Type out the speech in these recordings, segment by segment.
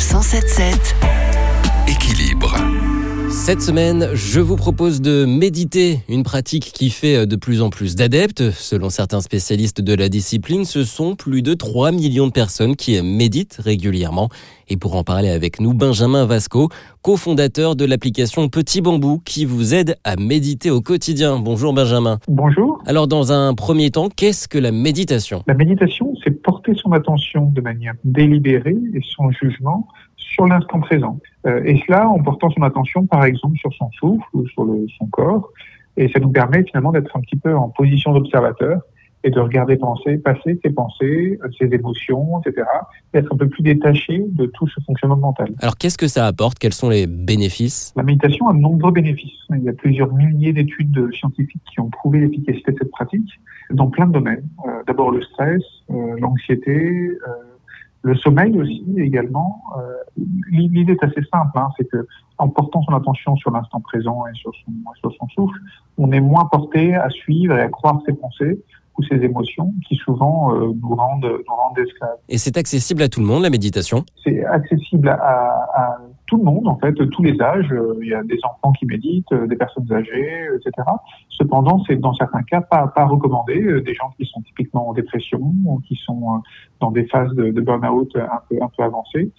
177 Équilibre. Cette semaine, je vous propose de méditer, une pratique qui fait de plus en plus d'adeptes. Selon certains spécialistes de la discipline, ce sont plus de 3 millions de personnes qui méditent régulièrement. Et pour en parler avec nous, Benjamin Vasco, cofondateur de l'application Petit Bambou, qui vous aide à méditer au quotidien. Bonjour Benjamin. Bonjour. Alors dans un premier temps, qu'est-ce que la méditation? La méditation, c'est porter son attention de manière délibérée et son jugement sur l'instant présent. Euh, et cela en portant son attention, par exemple, sur son souffle ou sur le, son corps. Et ça nous permet finalement d'être un petit peu en position d'observateur et de regarder penser, passer ses pensées, ses émotions, etc. D'être un peu plus détaché de tout ce fonctionnement mental. Alors qu'est-ce que ça apporte? Quels sont les bénéfices? La méditation a de nombreux bénéfices. Il y a plusieurs milliers d'études scientifiques qui ont prouvé l'efficacité de cette pratique dans plein de domaines. Euh, D'abord le stress, euh, l'anxiété, euh, le sommeil aussi également. L'idée est assez simple, hein, c'est que en portant son attention sur l'instant présent et sur son souffle, on est moins porté à suivre et à croire ses pensées ou ses émotions qui souvent euh, nous rendent nous rendent esclaves. Et c'est accessible à tout le monde la méditation? C'est accessible à, à, tout le monde en fait, tous les âges. Il y a des enfants qui méditent, des personnes âgées, etc. Cependant, c'est dans certains cas pas, pas recommandé. Des gens qui sont typiquement en dépression ou qui sont dans des phases de, de burn-out un peu un peu avancées.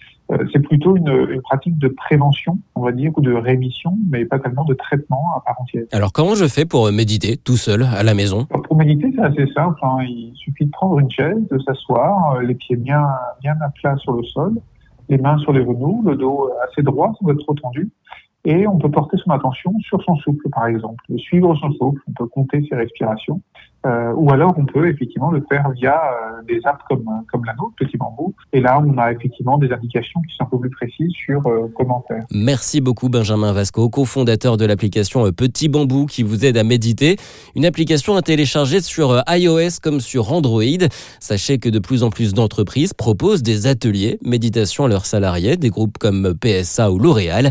C'est plutôt une, une pratique de prévention, on va dire, ou de rémission, mais pas tellement de traitement à part entière. Alors comment je fais pour méditer tout seul à la maison? Pour méditer, c'est assez simple. Hein. Il suffit de prendre une chaise, de s'asseoir, les pieds bien, bien à plat sur le sol, les mains sur les genoux, le dos assez droit sans être trop tendu. Et on peut porter son attention sur son souffle, par exemple, suivre son souffle. On peut compter ses respirations. Euh, ou alors on peut effectivement le faire via euh, des apps comme, comme la nôtre, Petit Bambou. Et là, on a effectivement des indications qui sont un peu plus précises sur euh, comment faire. Merci beaucoup Benjamin Vasco, cofondateur de l'application Petit Bambou qui vous aide à méditer. Une application à télécharger sur iOS comme sur Android. Sachez que de plus en plus d'entreprises proposent des ateliers méditation à leurs salariés, des groupes comme PSA ou L'Oréal,